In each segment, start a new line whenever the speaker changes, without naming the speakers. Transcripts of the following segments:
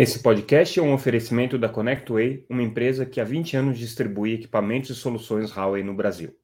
Esse podcast é um oferecimento da ConnectWay, uma empresa que há 20 anos distribui equipamentos e soluções Huawei no Brasil.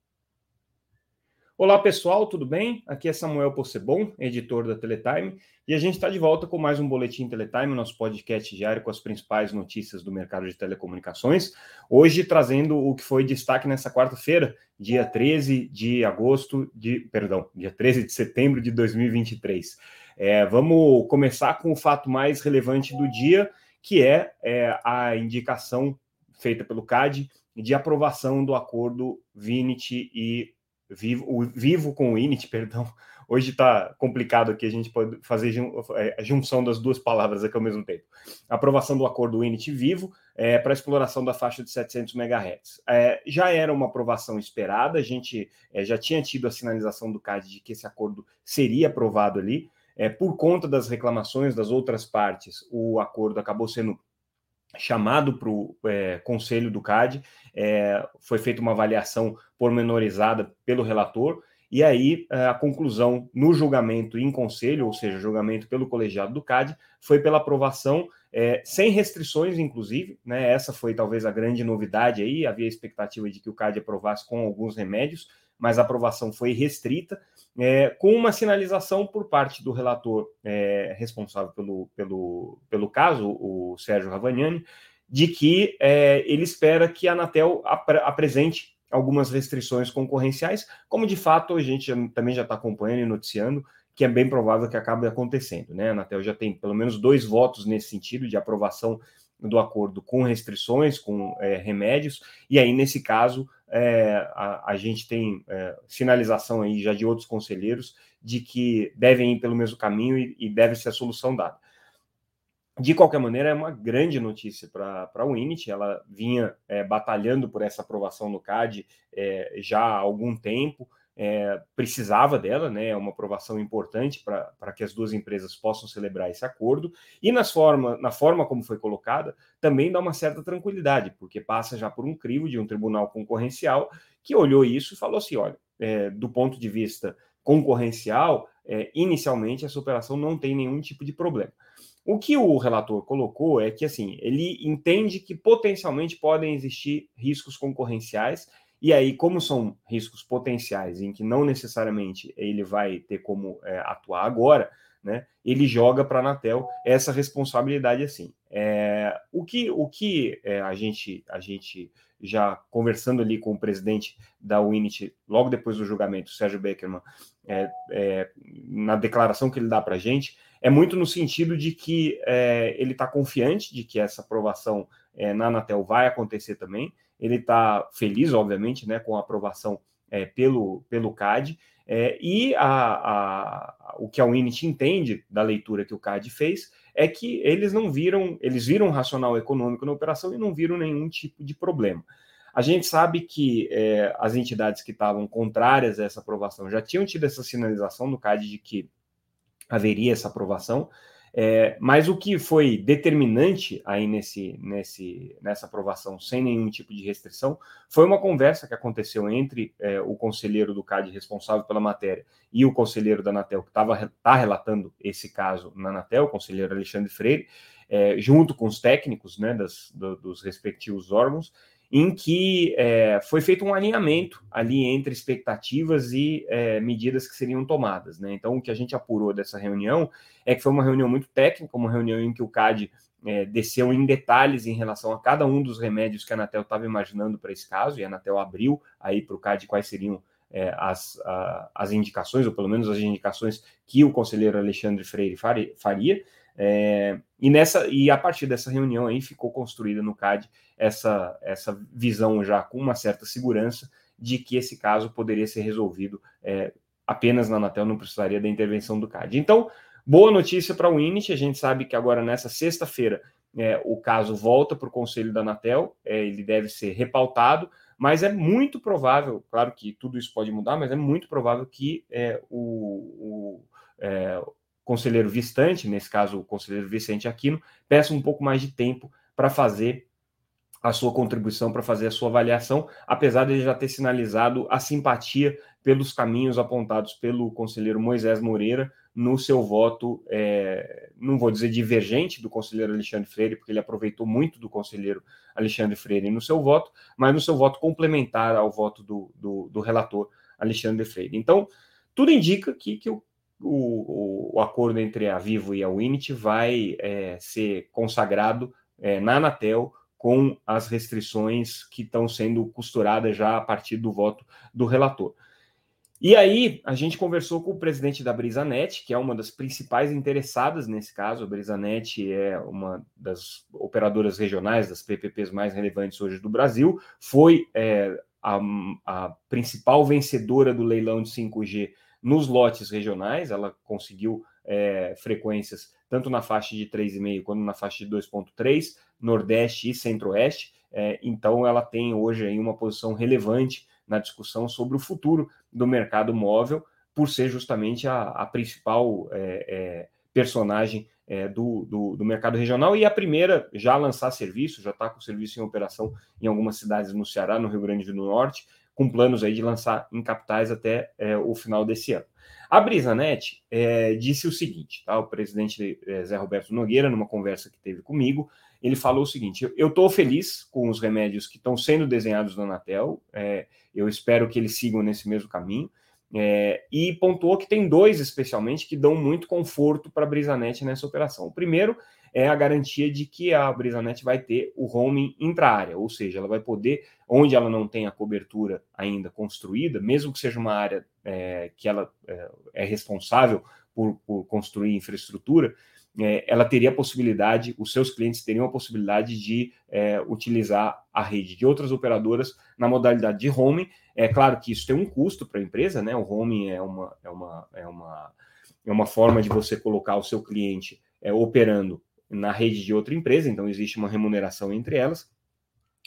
Olá pessoal, tudo bem? Aqui é Samuel Possebon, editor da Teletime, e a gente está de volta com mais um Boletim Teletime, nosso podcast diário com as principais notícias do mercado de telecomunicações. Hoje trazendo o que foi destaque nessa quarta-feira, dia 13 de agosto de. Perdão, dia 13 de setembro de 2023. É, vamos começar com o fato mais relevante do dia, que é, é a indicação feita pelo CAD de aprovação do acordo Vinit e Vivo, Vivo com o Init, perdão. Hoje está complicado aqui, a gente pode fazer é, a junção das duas palavras aqui ao mesmo tempo. Aprovação do acordo Init Vivo é, para exploração da faixa de 700 MHz. É, já era uma aprovação esperada, a gente é, já tinha tido a sinalização do CAD de que esse acordo seria aprovado ali, é, por conta das reclamações das outras partes, o acordo acabou sendo chamado para o é, conselho do CAD, é, foi feita uma avaliação pormenorizada pelo relator, e aí é, a conclusão no julgamento em conselho, ou seja, julgamento pelo colegiado do CAD, foi pela aprovação é, sem restrições, inclusive, né? Essa foi talvez a grande novidade aí. Havia expectativa de que o CAD aprovasse com alguns remédios, mas a aprovação foi restrita, é, com uma sinalização por parte do relator é, responsável pelo, pelo, pelo caso, o Sérgio Ravagnani, de que é, ele espera que a Anatel ap apresente algumas restrições concorrenciais, como de fato a gente também já está acompanhando e noticiando, que é bem provável que acabe acontecendo. Né? A Anatel já tem pelo menos dois votos nesse sentido de aprovação do acordo com restrições, com é, remédios, e aí, nesse caso, é, a, a, gente tem é, sinalização aí já de outros conselheiros de que devem ir pelo mesmo caminho e, e deve ser a solução dada. De qualquer maneira, é uma grande notícia para a Winit. Ela vinha é, batalhando por essa aprovação no CAD é, já há algum tempo é, precisava dela, né? É uma aprovação importante para que as duas empresas possam celebrar esse acordo. E nas forma, na forma como foi colocada, também dá uma certa tranquilidade, porque passa já por um crivo de um tribunal concorrencial que olhou isso e falou assim: olha, é, do ponto de vista concorrencial, é, inicialmente essa operação não tem nenhum tipo de problema. O que o relator colocou é que assim ele entende que potencialmente podem existir riscos concorrenciais e aí, como são riscos potenciais em que não necessariamente ele vai ter como é, atuar agora, né, ele joga para a Anatel essa responsabilidade assim. É, o que, o que é, a, gente, a gente já conversando ali com o presidente da Unity, logo depois do julgamento, Sérgio Beckerman, é, é, na declaração que ele dá para a gente, é muito no sentido de que é, ele está confiante de que essa aprovação é, na Anatel vai acontecer também, ele está feliz, obviamente, né, com a aprovação é, pelo, pelo CAD, é, e a, a, o que a Unity entende da leitura que o CAD fez é que eles não viram, eles viram um racional econômico na operação e não viram nenhum tipo de problema. A gente sabe que é, as entidades que estavam contrárias a essa aprovação já tinham tido essa sinalização no CAD de que haveria essa aprovação, é, mas o que foi determinante aí nesse, nesse, nessa aprovação, sem nenhum tipo de restrição, foi uma conversa que aconteceu entre é, o conselheiro do CAD responsável pela matéria e o conselheiro da Anatel, que estava tá relatando esse caso na Anatel, o conselheiro Alexandre Freire, é, junto com os técnicos né, das, do, dos respectivos órgãos, em que é, foi feito um alinhamento ali entre expectativas e é, medidas que seriam tomadas. Né? Então, o que a gente apurou dessa reunião é que foi uma reunião muito técnica, uma reunião em que o CAD é, desceu em detalhes em relação a cada um dos remédios que a Anatel estava imaginando para esse caso, e a Anatel abriu aí para o CAD quais seriam é, as, a, as indicações, ou pelo menos as indicações que o conselheiro Alexandre Freire faria. É, e nessa e a partir dessa reunião aí ficou construída no CAD essa, essa visão já com uma certa segurança de que esse caso poderia ser resolvido é, apenas na Anatel, não precisaria da intervenção do CAD. Então, boa notícia para o Init, a gente sabe que agora nessa sexta-feira é, o caso volta para o Conselho da Anatel, é, ele deve ser repautado, mas é muito provável, claro que tudo isso pode mudar, mas é muito provável que é, o, o é, conselheiro Vistante, nesse caso o conselheiro Vicente Aquino, peça um pouco mais de tempo para fazer a sua contribuição, para fazer a sua avaliação, apesar de ele já ter sinalizado a simpatia pelos caminhos apontados pelo conselheiro Moisés Moreira no seu voto, é, não vou dizer divergente do conselheiro Alexandre Freire, porque ele aproveitou muito do conselheiro Alexandre Freire no seu voto, mas no seu voto complementar ao voto do, do, do relator Alexandre Freire. Então, tudo indica que, que o, o, acordo entre a Vivo e a Winit vai é, ser consagrado é, na Anatel com as restrições que estão sendo costuradas já a partir do voto do relator. E aí, a gente conversou com o presidente da Brisanet, que é uma das principais interessadas nesse caso. A Brisanet é uma das operadoras regionais, das PPPs mais relevantes hoje do Brasil. Foi é, a, a principal vencedora do leilão de 5G nos lotes regionais. Ela conseguiu é, frequências tanto na faixa de 3,5 quanto na faixa de 2,3, Nordeste e Centro-Oeste. É, então, ela tem hoje aí uma posição relevante na discussão sobre o futuro do mercado móvel, por ser justamente a, a principal é, é, personagem é, do, do, do, mercado regional e a primeira já a lançar serviço, já está com serviço em operação em algumas cidades no Ceará, no Rio Grande do Norte, com planos aí de lançar em capitais até é, o final desse ano. A Brisanet é, disse o seguinte, tá? o presidente é, Zé Roberto Nogueira, numa conversa que teve comigo, ele falou o seguinte: eu estou feliz com os remédios que estão sendo desenhados na Anatel, é, eu espero que eles sigam nesse mesmo caminho. É, e pontuou que tem dois, especialmente, que dão muito conforto para a Brisanet nessa operação. O primeiro é a garantia de que a Brisanet vai ter o roaming intra-área, ou seja, ela vai poder, onde ela não tem a cobertura ainda construída, mesmo que seja uma área é, que ela é, é responsável por, por, construir infraestrutura, é, ela teria a possibilidade, os seus clientes teriam a possibilidade de é, utilizar a rede de outras operadoras na modalidade de roaming. É claro que isso tem um custo para a empresa, né? O roaming é uma, é, uma, é, uma, é uma forma de você colocar o seu cliente é, operando na rede de outra empresa, então existe uma remuneração entre elas.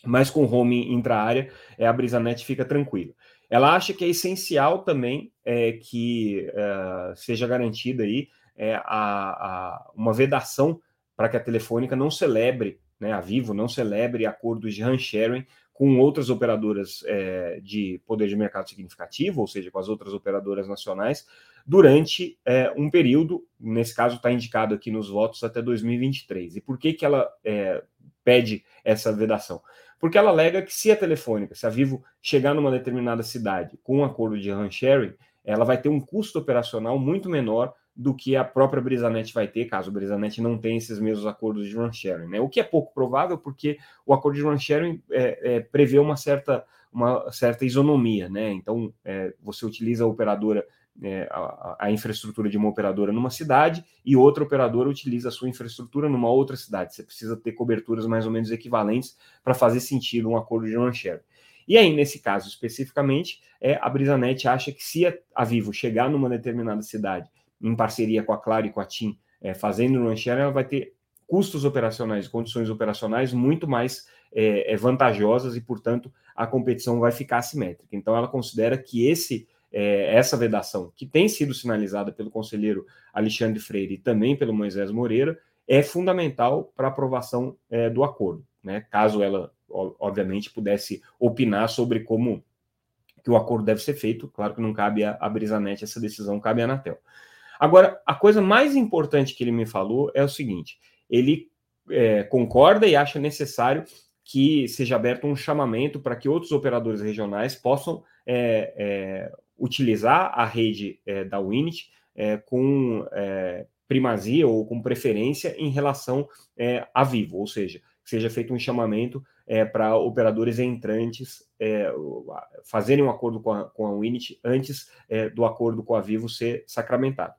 Mas com roaming intra-área, é, a Brisanet fica tranquila. Ela acha que é essencial também é, que uh, seja garantida aí é, a, a, uma vedação para que a Telefônica não celebre, né, a Vivo não celebre acordos de hand sharing com outras operadoras é, de poder de mercado significativo, ou seja, com as outras operadoras nacionais, durante é, um período, nesse caso está indicado aqui nos votos até 2023. E por que, que ela é, pede essa vedação? Porque ela alega que se a Telefônica, se a Vivo chegar numa determinada cidade com um acordo de hand sharing, ela vai ter um custo operacional muito menor do que a própria Brisanet vai ter, caso a Brisanet não tenha esses mesmos acordos de run sharing, né? O que é pouco provável, porque o acordo de run sharing é, é, prevê uma certa, uma certa isonomia, né? Então, é, você utiliza a operadora, é, a, a, infraestrutura de uma operadora numa cidade e outra operadora utiliza a sua infraestrutura numa outra cidade. Você precisa ter coberturas mais ou menos equivalentes para fazer sentido um acordo de run sharing. E aí, nesse caso especificamente, é, a Brisanet acha que se a, a Vivo chegar numa determinada cidade em parceria com a Claro e com a TIM, é, fazendo no share, ela vai ter custos operacionais, condições operacionais muito mais é, vantajosas e, portanto, a competição vai ficar assimétrica. Então, ela considera que esse é, essa vedação, que tem sido sinalizada pelo conselheiro Alexandre Freire e também pelo Moisés Moreira, é fundamental para a aprovação é, do acordo, né? Caso ela, obviamente, pudesse opinar sobre como que o acordo deve ser feito, claro que não cabe a, a Brisanet essa decisão, cabe à Anatel. Agora, a coisa mais importante que ele me falou é o seguinte: ele é, concorda e acha necessário que seja aberto um chamamento para que outros operadores regionais possam é, é, utilizar a rede é, da Winit é, com é, primazia ou com preferência em relação a Vivo, ou seja, seja feito um chamamento é, para operadores entrantes é, fazerem um acordo com a, com a Winit antes é, do acordo com a Vivo ser sacramentado.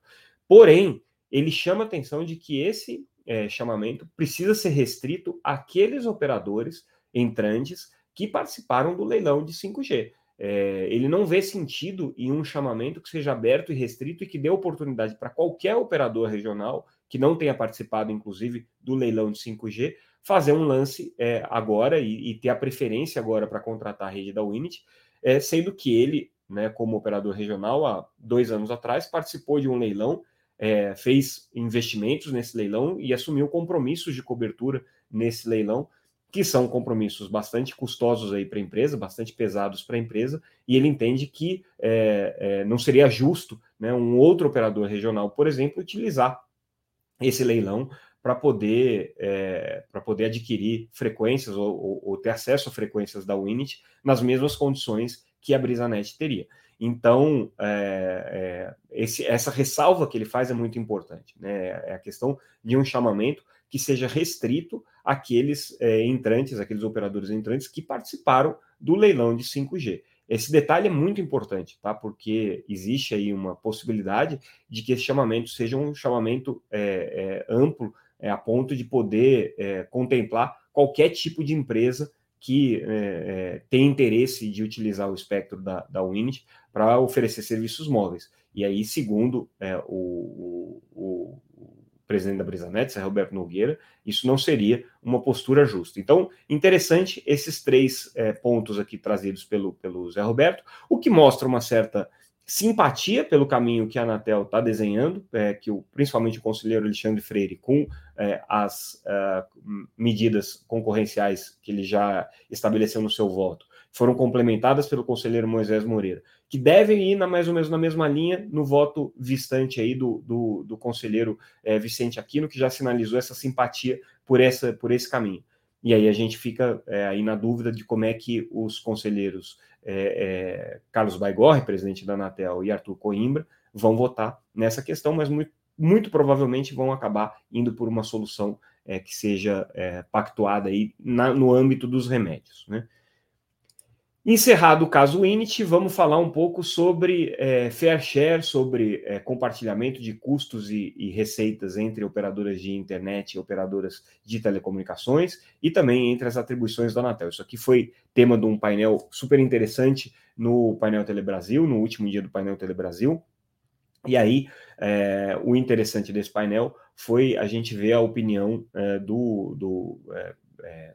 Porém, ele chama atenção de que esse é, chamamento precisa ser restrito àqueles operadores entrantes que participaram do leilão de 5G. É, ele não vê sentido em um chamamento que seja aberto e restrito e que dê oportunidade para qualquer operador regional que não tenha participado, inclusive, do leilão de 5G, fazer um lance é, agora e, e, ter a preferência agora para contratar a rede da Winit, é, sendo que ele, né, como operador regional, há dois anos atrás, participou de um leilão, é, fez investimentos nesse leilão e assumiu compromissos de cobertura nesse leilão, que são compromissos bastante custosos aí para a empresa, bastante pesados para a empresa, e ele entende que é, é, não seria justo né, um outro operador regional, por exemplo, utilizar esse leilão para poder, é, poder adquirir frequências ou, ou, ou, ter acesso a frequências da Winit nas mesmas condições que a BrisaNet teria. Então, é, é, esse, essa ressalva que ele faz é muito importante. Né? É a questão de um chamamento que seja restrito àqueles é, entrantes, aqueles operadores entrantes que participaram do leilão de 5G. Esse detalhe é muito importante, tá? Porque existe aí uma possibilidade de que esse chamamento seja um chamamento é, é, amplo, é, a ponto de poder é, contemplar qualquer tipo de empresa que é, é, tem interesse de utilizar o espectro da, da Winit para oferecer serviços móveis. E aí, segundo o, o, o presidente da BrisaNet, Roberto Nogueira, isso não seria uma postura justa. Então, interessante esses três é, pontos aqui trazidos pelo, pelo Zé Roberto, o que mostra uma certa simpatia pelo caminho que a Anatel está desenhando, é, que o, principalmente o conselheiro Alexandre Freire, com é, as é, medidas concorrenciais que ele já estabeleceu no seu voto, foram complementadas pelo conselheiro Moisés Moreira, que devem ir na, mais ou menos na mesma linha no voto vistante aí do, do, do conselheiro é, Vicente Aquino, que já sinalizou essa simpatia por, essa, por esse caminho. E aí a gente fica é, aí na dúvida de como é que os conselheiros é, é, Carlos Baigorre, presidente da Anatel, e Arthur Coimbra vão votar nessa questão, mas muito, muito provavelmente vão acabar indo por uma solução é, que seja é, pactuada aí na, no âmbito dos remédios. Né? Encerrado o caso Init, vamos falar um pouco sobre é, fair share, sobre é, compartilhamento de custos e, e, receitas entre operadoras de internet e operadoras de telecomunicações e também entre as atribuições da Anatel. Isso aqui foi tema de um painel super interessante no painel Telebrasil, no último dia do painel Telebrasil. E aí, é, o interessante desse painel foi a gente ver a opinião é, do, do é, é,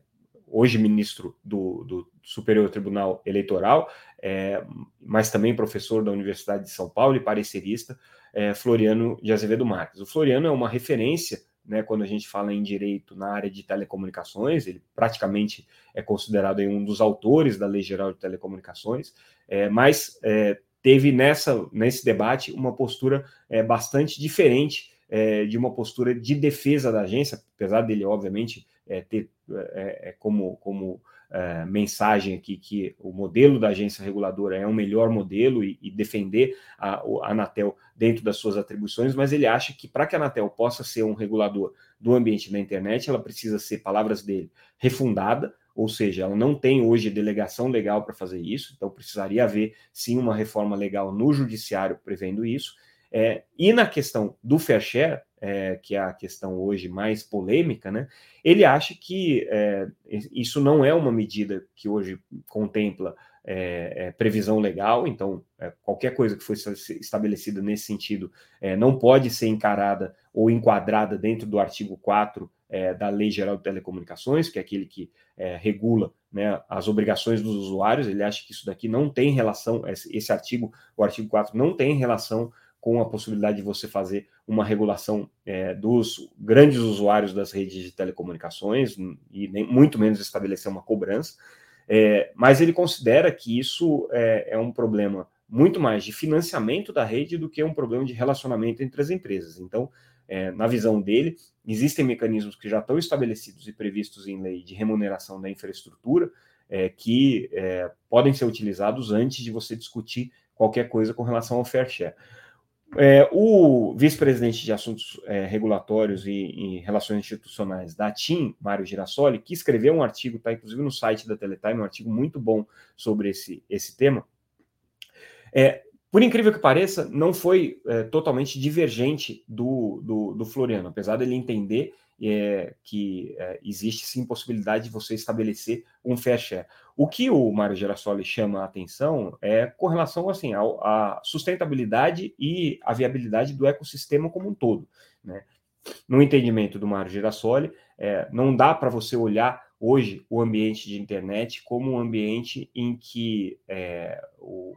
hoje ministro do, do Superior Tribunal Eleitoral, é, mas também professor da Universidade de São Paulo e parecerista, é, Floriano de Azevedo Marques. O Floriano é uma referência né, quando a gente fala em direito na área de telecomunicações, ele praticamente é considerado um dos autores da Lei Geral de Telecomunicações, é, mas é, teve nessa, nesse debate uma postura é, bastante diferente é, de uma postura de defesa da agência, apesar dele, obviamente, é, ter é, é, como, como é, mensagem aqui que o modelo da agência reguladora é o melhor modelo e, e defender a, a, Anatel dentro das suas atribuições, mas ele acha que para que a Anatel possa ser um regulador do ambiente da internet, ela precisa ser, palavras dele, refundada, ou seja, ela não tem hoje delegação legal para fazer isso, então precisaria haver sim uma reforma legal no judiciário prevendo isso. É, e na questão do fair share, é, que é a questão hoje mais polêmica, né, ele acha que é, isso não é uma medida que hoje contempla é, é, previsão legal, então é, qualquer coisa que foi estabelecida nesse sentido não pode ser encarada ou enquadrada dentro do artigo 4 da Lei Geral de Telecomunicações, que é aquele que regula né, as obrigações dos usuários. Ele acha que isso daqui não tem relação, esse artigo, o artigo 4, não tem relação com a possibilidade de você fazer uma regulação é, dos grandes usuários das redes de telecomunicações e nem, muito menos estabelecer uma cobrança. É, mas ele considera que isso é, é, um problema muito mais de financiamento da rede do que um problema de relacionamento entre as empresas. Então, é, na visão dele, existem mecanismos que já estão estabelecidos e previstos em lei de remuneração da infraestrutura é, que é, podem ser utilizados antes de você discutir qualquer coisa com relação ao fair share. É, o vice-presidente de assuntos é, regulatórios e, e, relações institucionais da TIM, Mário Girassoli, que escreveu um artigo, está inclusive no site da Teletime, um artigo muito bom sobre esse, esse tema. É, por incrível que pareça, não foi é, totalmente divergente do, do, do, Floriano, apesar dele entender é, que é, existe sim possibilidade de você estabelecer um fair share. O que o Mário Gerassoli chama a atenção é com relação assim, à sustentabilidade e à viabilidade do ecossistema como um todo. Né? No entendimento do Mário Gerassoli, é, não dá para você olhar hoje o ambiente de internet como um ambiente em que é, o,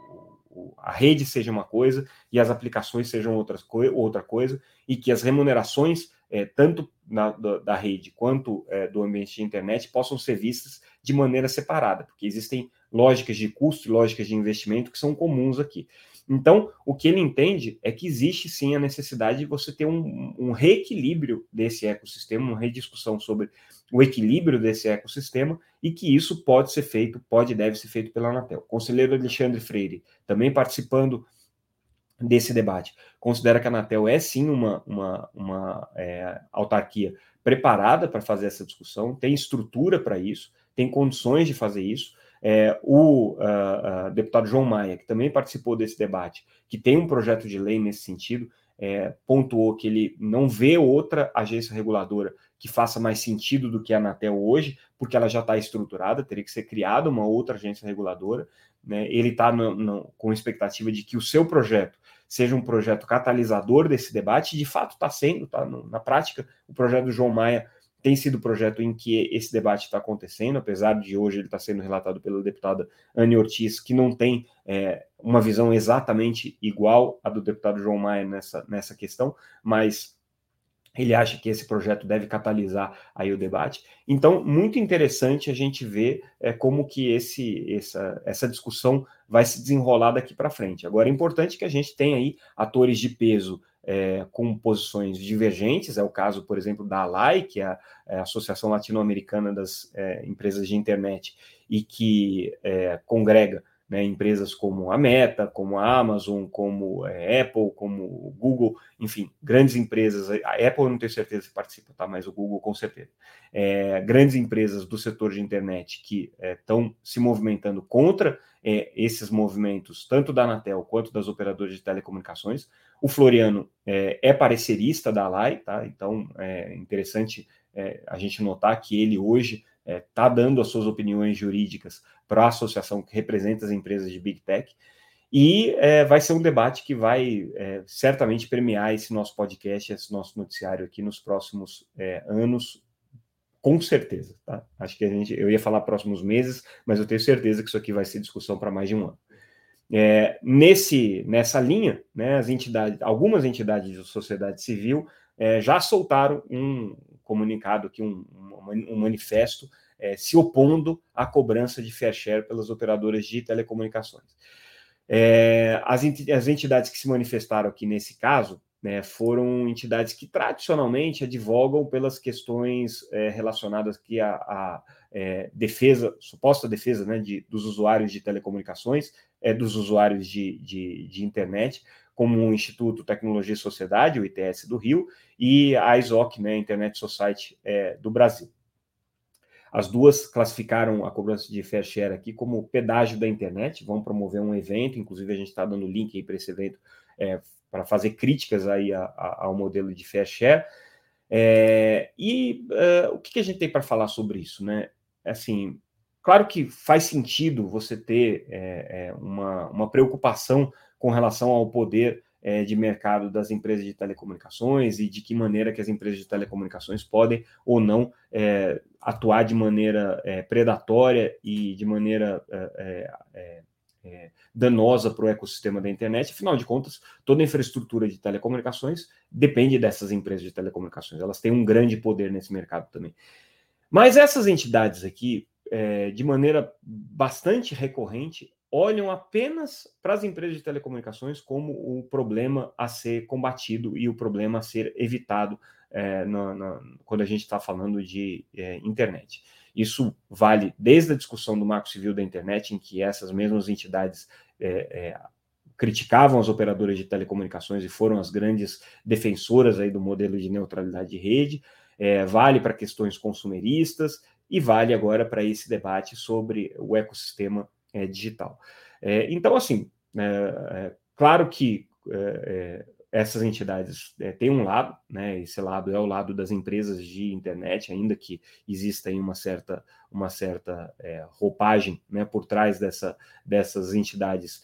a rede seja uma coisa e as aplicações sejam outras co outra coisa, e que as remunerações, é, tanto na, da, da, rede quanto é, do ambiente de internet, possam ser vistas de maneira separada, porque existem lógicas de custo e lógicas de investimento que são comuns aqui. Então, o que ele entende é que existe sim a necessidade de você ter um, um reequilíbrio desse ecossistema, uma rediscussão sobre o equilíbrio desse ecossistema e que isso pode ser feito, pode e deve ser feito pela Anatel. O conselheiro Alexandre Freire, também participando desse debate, considera que a Anatel é sim uma, uma, uma é, autarquia preparada para fazer essa discussão, tem estrutura para isso, tem condições de fazer isso. É, o uh, uh, deputado João Maia, que também participou desse debate, que tem um projeto de lei nesse sentido, é, pontuou que ele não vê outra agência reguladora que faça mais sentido do que a Anatel hoje, porque ela já está estruturada, teria que ser criada uma outra agência reguladora. Né? Ele está com expectativa de que o seu projeto seja um projeto catalisador desse debate, de fato está sendo, tá? na prática, o projeto do João Maia tem sido o projeto em que esse debate está acontecendo, apesar de hoje ele estar tá sendo relatado pela deputada Anne Ortiz, que não tem é, uma visão exatamente igual à do deputado João Maia nessa, nessa questão, mas ele acha que esse projeto deve catalisar aí o debate. Então, muito interessante a gente ver é, como que esse, essa, essa discussão vai se desenrolar daqui para frente. Agora, é importante que a gente tenha aí atores de peso é, com posições divergentes, é o caso, por exemplo, da ALAI, que é a, é a Associação Latino-Americana das é, Empresas de Internet, e que é, congrega né, empresas como a Meta, como a Amazon, como é, Apple, como Google, enfim, grandes empresas. A Apple não tenho certeza se participa, tá? Mas o Google com certeza. É, grandes empresas do setor de internet que estão é, se movimentando contra é, esses movimentos, tanto da Anatel quanto das operadoras de telecomunicações. O Floriano é, parecerista da Alai, tá? Então é interessante a gente notar que ele hoje está é, tá dando as suas opiniões jurídicas para a associação que representa as empresas de Big Tech. E é, vai ser um debate que vai é, certamente premiar esse nosso podcast, esse nosso noticiário aqui nos próximos é, anos, com certeza. Tá? Acho que a gente, eu ia falar próximos meses, mas eu tenho certeza que isso aqui vai ser discussão para mais de um ano. É, nesse, nessa linha, né, as entidades, algumas entidades de sociedade civil é, já soltaram um comunicado aqui, um, um, manifesto é, se opondo à cobrança de fair share pelas operadoras de telecomunicações. É, as, as, entidades que se manifestaram aqui nesse caso né, foram entidades que tradicionalmente advogam pelas questões é, relacionadas aqui à, à é, defesa, suposta defesa né, de, dos usuários de telecomunicações, é, dos usuários de, de, de internet, como o Instituto Tecnologia e Sociedade, o ITS do Rio, e a ISOC, né, Internet Society é, do Brasil. As duas classificaram a cobrança de fair share aqui como pedágio da internet, vão promover um evento, inclusive a gente está dando link aí para esse evento é, para fazer críticas aí a, a, ao modelo de fair share. É, e uh, o que, que, a gente tem para falar sobre isso, né? Assim, claro que faz sentido você ter é, é uma, uma preocupação com relação ao poder é, de mercado das empresas de telecomunicações e de que maneira que as empresas de telecomunicações podem ou não é, atuar de maneira é, predatória e de maneira é, é, é, danosa para o ecossistema da internet. Afinal de contas, toda a infraestrutura de telecomunicações depende dessas empresas de telecomunicações. Elas têm um grande poder nesse mercado também. Mas essas entidades aqui, de maneira bastante recorrente, olham apenas para as empresas de telecomunicações como o problema a ser combatido e o problema a ser evitado é, na, na, quando a gente está falando de é, internet. Isso vale desde a discussão do Marco Civil da Internet, em que essas mesmas entidades é, é criticavam as operadoras de telecomunicações e foram as grandes defensoras aí do modelo de neutralidade de rede, é, vale para questões consumeristas e vale agora para esse debate sobre o ecossistema é, digital. É, então, assim, é, é claro que é, é, essas entidades têm um lado, né? Esse lado é o lado das empresas de internet, ainda que exista aí uma certa, uma certa roupagem né, por trás dessa, dessas entidades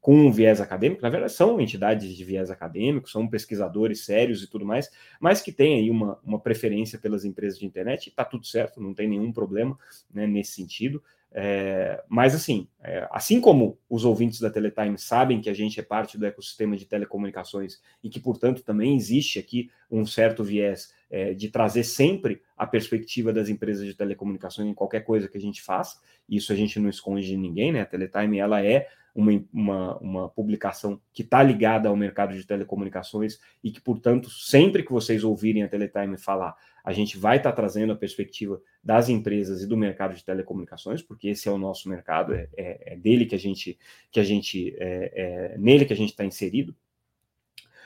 com um viés acadêmico. Na verdade, são entidades de viés acadêmico, são pesquisadores sérios e tudo mais, mas que têm aí uma, uma preferência pelas empresas de internet, está tudo certo, não tem nenhum problema né, nesse sentido. É, mas assim, é, assim como os ouvintes da Teletime sabem que a gente é parte do ecossistema de telecomunicações e que, portanto, também existe aqui um certo viés é, de trazer sempre a perspectiva das empresas de telecomunicações em qualquer coisa que a gente faça. Isso a gente não esconde de ninguém, né? A Teletime ela é uma, uma, uma publicação que está ligada ao mercado de telecomunicações e que, portanto, sempre que vocês ouvirem a Teletime falar, a gente vai estar tá trazendo a perspectiva das empresas e do mercado de telecomunicações, porque esse é o nosso mercado, é, é, é dele que a gente, que a gente é, é nele que a gente está inserido.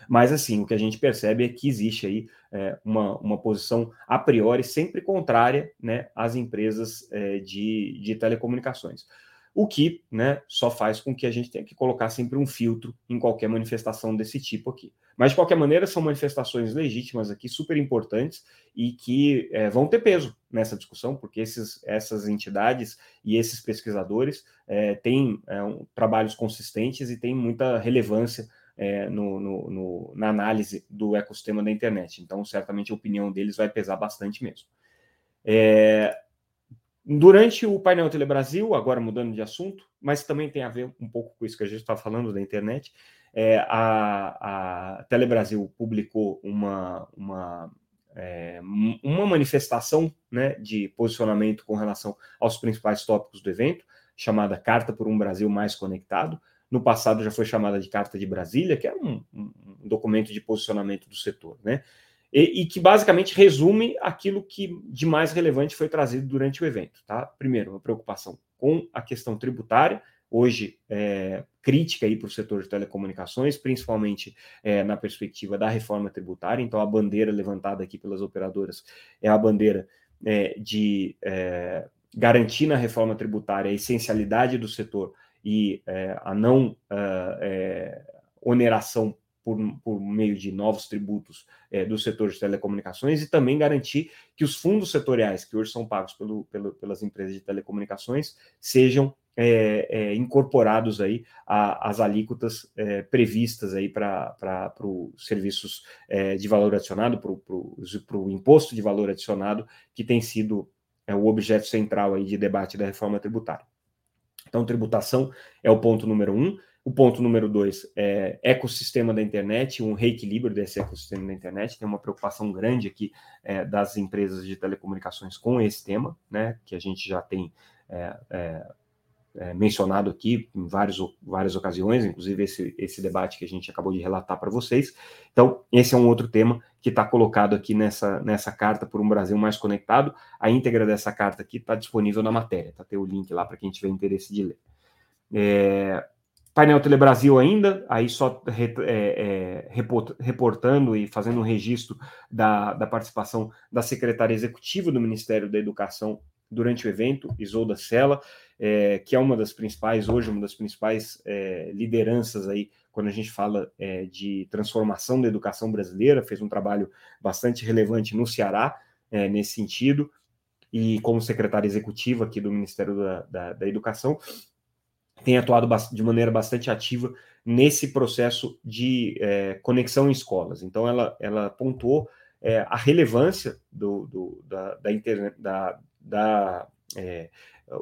Mas, assim, o que a gente percebe é que existe aí é, uma, uma posição a priori sempre contrária né, às empresas é, de, de telecomunicações o que né, só faz com que a gente tenha que colocar sempre um filtro em qualquer manifestação desse tipo aqui. Mas, de qualquer maneira, são manifestações legítimas aqui, super importantes e que é, vão ter peso nessa discussão, porque esses, essas entidades e esses pesquisadores é, têm é, um, trabalhos consistentes e têm muita relevância é, no, no, no, na análise do ecossistema da internet. Então, certamente a opinião deles vai pesar bastante mesmo. É, Durante o painel Telebrasil, agora mudando de assunto, mas também tem a ver um pouco com isso que a gente está falando da internet, é, a, a Telebrasil publicou uma, uma, é, uma manifestação né, de posicionamento com relação aos principais tópicos do evento, chamada Carta por um Brasil Mais Conectado. No passado já foi chamada de Carta de Brasília, que é um, um documento de posicionamento do setor. Né? E, e, que basicamente resume aquilo que de mais relevante foi trazido durante o evento. Tá? Primeiro, uma preocupação com a questão tributária, hoje é, crítica para o setor de telecomunicações, principalmente é, na perspectiva da reforma tributária. Então, a bandeira levantada aqui pelas operadoras é a bandeira é, de é, garantir na reforma tributária a essencialidade do setor e é, a não uh, é, oneração por, por meio de novos tributos é, do setor de telecomunicações e também garantir que os fundos setoriais que hoje são pagos pelo, pelo pelas empresas de telecomunicações sejam é, é, incorporados aí às alíquotas é, previstas aí para os serviços é, de valor adicionado, para o imposto de valor adicionado, que tem sido é, o objeto central aí de debate da reforma tributária. Então, tributação é o ponto número um. O ponto número dois é ecossistema da internet, um reequilíbrio desse ecossistema da internet. Tem uma preocupação grande aqui é, das empresas de telecomunicações com esse tema, né, que a gente já tem é, é, é mencionado aqui em vários, várias ocasiões, inclusive esse, esse debate que a gente acabou de relatar para vocês. Então, esse é um outro tema que está colocado aqui nessa, nessa carta por um Brasil mais conectado. A íntegra dessa carta aqui está disponível na matéria, tá? Tem o link lá para quem tiver interesse de ler. É, Painel Telebrasil ainda, aí só é, é, reportando e fazendo um registro da, da participação da secretária executiva do Ministério da Educação durante o evento, Isolda Sela, é, que é uma das principais, hoje, uma das principais é, lideranças aí, quando a gente fala é, de transformação da educação brasileira, fez um trabalho bastante relevante no Ceará, é, nesse sentido, e como secretária executiva aqui do Ministério da, da, da Educação, tem atuado de maneira bastante ativa nesse processo de é, conexão em escolas. Então, ela, ela pontuou é, a relevância do, do, da, da, internet, da, da é,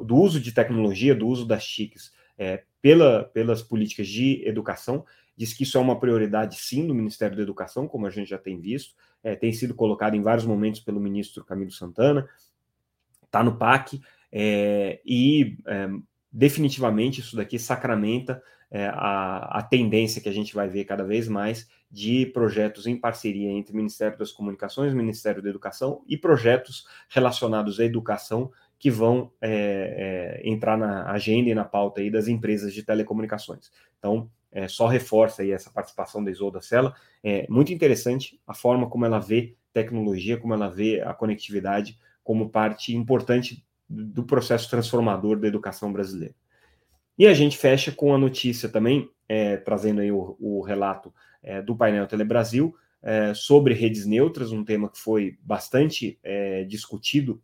do uso de tecnologia, do uso das TICs é, pela, pelas políticas de educação. Diz que isso é uma prioridade, sim, do Ministério da Educação, como a gente já tem visto, é, tem sido colocado em vários momentos pelo ministro Camilo Santana, está no PAC, é, e definitivamente isso daqui sacramenta é, a, a tendência que a gente vai ver cada vez mais de projetos em parceria entre o Ministério das Comunicações, o Ministério da Educação e projetos relacionados à educação que vão é, é, entrar na agenda e na pauta aí das empresas de telecomunicações. Então, é, só reforça aí essa participação da Isolda Sela. É muito interessante a forma como ela vê tecnologia, como ela vê a conectividade como parte importante do processo transformador da educação brasileira. E a gente fecha com a notícia também, é, trazendo aí o, o relato é, do painel Telebrasil é, sobre redes neutras, um tema que foi bastante é, discutido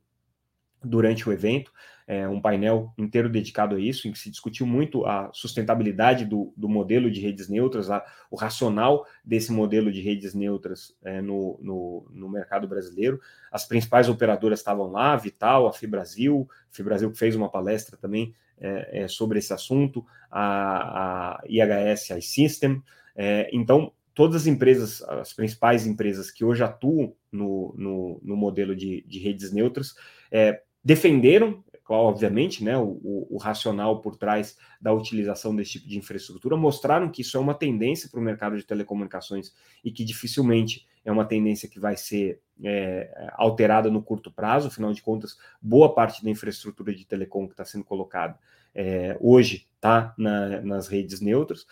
durante o evento é, um painel inteiro dedicado a isso, em que se discutiu muito a sustentabilidade do, do modelo de redes neutras, a, o racional desse modelo de redes neutras é, no, no, no, mercado brasileiro. As principais operadoras estavam lá, a Vital, a Fibrasil, a Fibrasil fez uma palestra também é, é sobre esse assunto, a, a IHS iSystem. É, então, todas as empresas, as principais empresas que hoje atuam no, no, no modelo de, de, redes neutras, é, defenderam, obviamente, né, o, o, racional por trás da utilização desse tipo de infraestrutura, mostraram que isso é uma tendência para o mercado de telecomunicações e que dificilmente é uma tendência que vai ser é, alterada no curto prazo, afinal de contas, boa parte da infraestrutura de telecom que está sendo colocada é, hoje está na, nas redes neutras.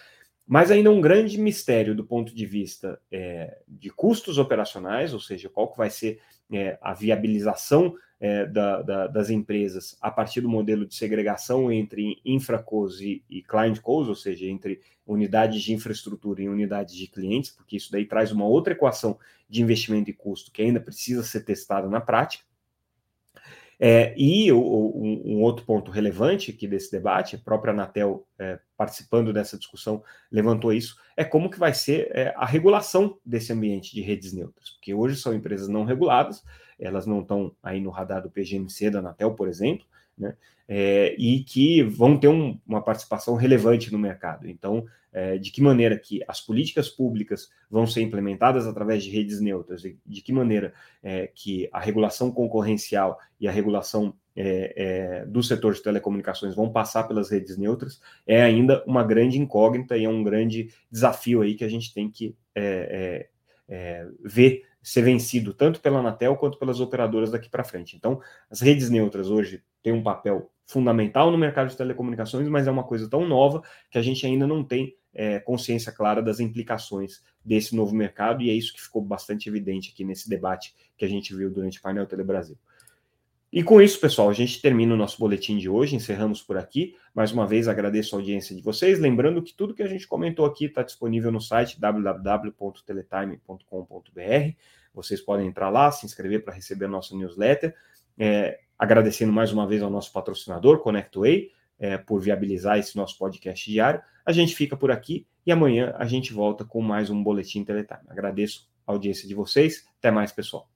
Mas ainda um grande mistério do ponto de vista é, de custos operacionais, ou seja, qual que vai ser é, a viabilização é, da, da, das empresas a partir do modelo de segregação entre infracos e, e client cos, ou seja, entre unidades de infraestrutura e unidades de clientes, porque isso daí traz uma outra equação de investimento e custo que ainda precisa ser testada na prática. É, e o, um, um, outro ponto relevante aqui desse debate, a própria Anatel é, participando dessa discussão levantou isso, é como que vai ser é, a regulação desse ambiente de redes neutras, porque hoje são empresas não reguladas, elas não estão aí no radar do PGMC da Anatel, por exemplo, né? É, e que vão ter um, uma participação relevante no mercado. Então, é, de que maneira que as políticas públicas vão ser implementadas através de redes neutras, e de que maneira é, que a regulação concorrencial e a regulação é, é, do setor de telecomunicações vão passar pelas redes neutras, é ainda uma grande incógnita e é um grande desafio aí que a gente tem que é, ver ser vencido tanto pela Anatel quanto pelas operadoras daqui para frente. Então, as redes neutras hoje têm um papel fundamental no mercado de telecomunicações, mas é uma coisa tão nova que a gente ainda não tem é, consciência clara das implicações desse novo mercado, e é isso que ficou bastante evidente aqui nesse debate que a gente viu durante o painel Telebrasil. E com isso, pessoal, a gente termina o nosso boletim de hoje, encerramos por aqui. Mais uma vez agradeço a audiência de vocês, lembrando que tudo que a gente comentou aqui está disponível no site www.teletime.com.br. Vocês podem entrar lá, se inscrever para receber a nossa newsletter. É, agradecendo mais uma vez ao nosso patrocinador, ConnectWay, é, por viabilizar esse nosso podcast diário. A gente fica por aqui e amanhã a gente volta com mais um Boletim Teletime. Agradeço a audiência de vocês. Até mais, pessoal.